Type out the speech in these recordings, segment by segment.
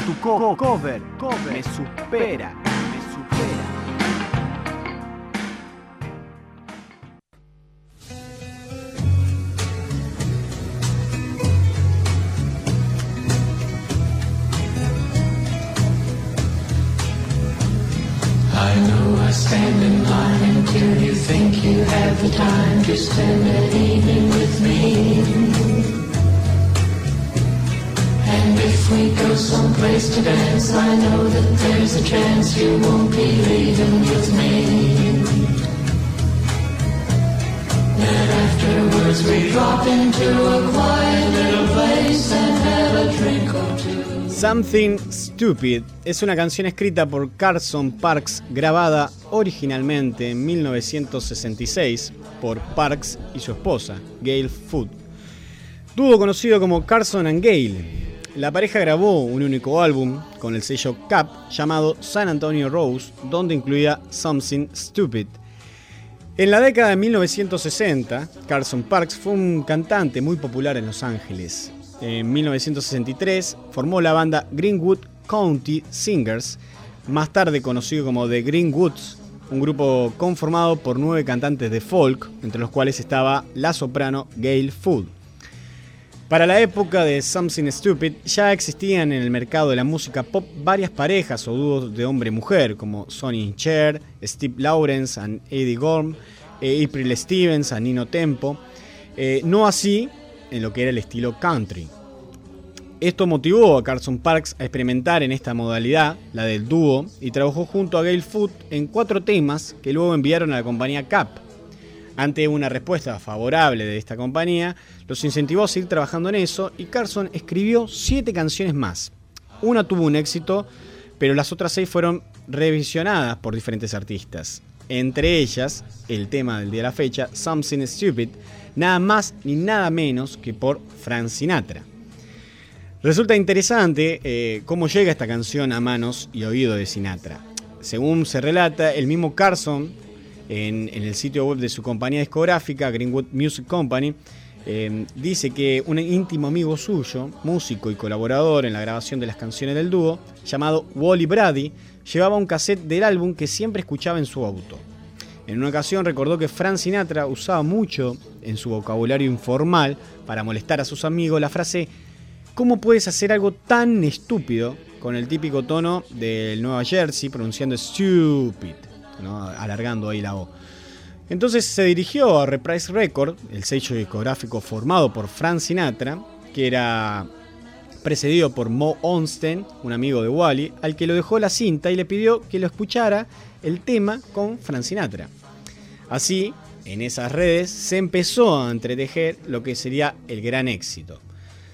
tu, tu cover, cover me supera, me supera. I know I stand in line until you think you have the time to spend an evening with me. We go someplace to dance, I know that there's a chance you won't be leaving with me. That afterwards we drop into a quiet little place and have a drink or two. Something Stupid es una canción escrita por Carson Parks grabada originalmente en 1966 por Parks y su esposa, Gail Food. Dúo conocido como Carson and Gail. La pareja grabó un único álbum con el sello Cap llamado San Antonio Rose, donde incluía Something Stupid. En la década de 1960, Carson Parks fue un cantante muy popular en Los Ángeles. En 1963 formó la banda Greenwood County Singers, más tarde conocido como The Greenwoods, un grupo conformado por nueve cantantes de folk, entre los cuales estaba la soprano Gail Food. Para la época de Something Stupid ya existían en el mercado de la música pop varias parejas o dúos de hombre-mujer como Sonny Cher, Steve Lawrence and Eddie Gorm, eh, April Stevens and Nino Tempo, eh, no así en lo que era el estilo country. Esto motivó a Carson Parks a experimentar en esta modalidad, la del dúo, y trabajó junto a Gail Foot en cuatro temas que luego enviaron a la compañía Cap. Ante una respuesta favorable de esta compañía, los incentivó a seguir trabajando en eso y Carson escribió siete canciones más. Una tuvo un éxito, pero las otras seis fueron revisionadas por diferentes artistas. Entre ellas, el tema del día de la fecha, Something Stupid, nada más ni nada menos que por Frank Sinatra. Resulta interesante eh, cómo llega esta canción a manos y oído de Sinatra. Según se relata, el mismo Carson, en, el sitio web de su compañía discográfica, Greenwood Music Company, eh, dice que un íntimo amigo suyo, músico y colaborador en la grabación de las canciones del dúo, llamado Wally Brady, llevaba un cassette del álbum que siempre escuchaba en su auto. En una ocasión recordó que Frank Sinatra usaba mucho en su vocabulario informal para molestar a sus amigos la frase ¿Cómo puedes hacer algo tan estúpido con el típico tono del Nueva Jersey pronunciando stupid, alargando ahí la O? Entonces se dirigió a Reprise Record, el sello discográfico formado por Frank Sinatra, que era precedido por Mo Onsten, un amigo de Wally, al que lo dejó la cinta y le pidió que lo escuchara el tema con Frank Sinatra. Así, en esas redes se empezó a entretejer lo que sería el gran éxito.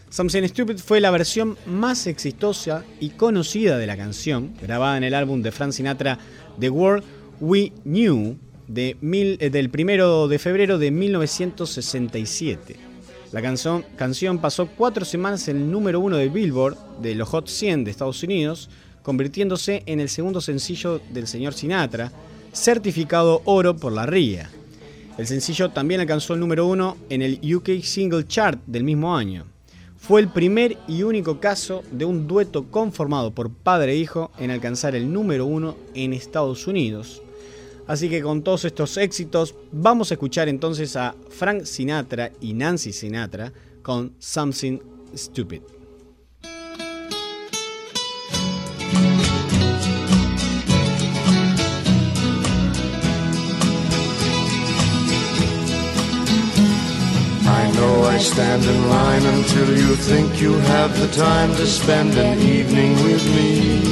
Something Stupid fue la versión más exitosa y conocida de la canción, grabada en el álbum de Frank Sinatra The World We Knew de mil, eh, del 1 de febrero de 1967. La canción, canción pasó cuatro semanas en el número uno de Billboard de los Hot 100 de Estados Unidos, convirtiéndose en el segundo sencillo del señor Sinatra, certificado oro por la RIA. El sencillo también alcanzó el número uno en el UK Single Chart del mismo año. Fue el primer y único caso de un dueto conformado por padre e hijo en alcanzar el número uno en Estados Unidos. Así que con todos estos éxitos vamos a escuchar entonces a Frank Sinatra y Nancy Sinatra con Something Stupid. I stand in line until you think you have the time to spend an evening with me.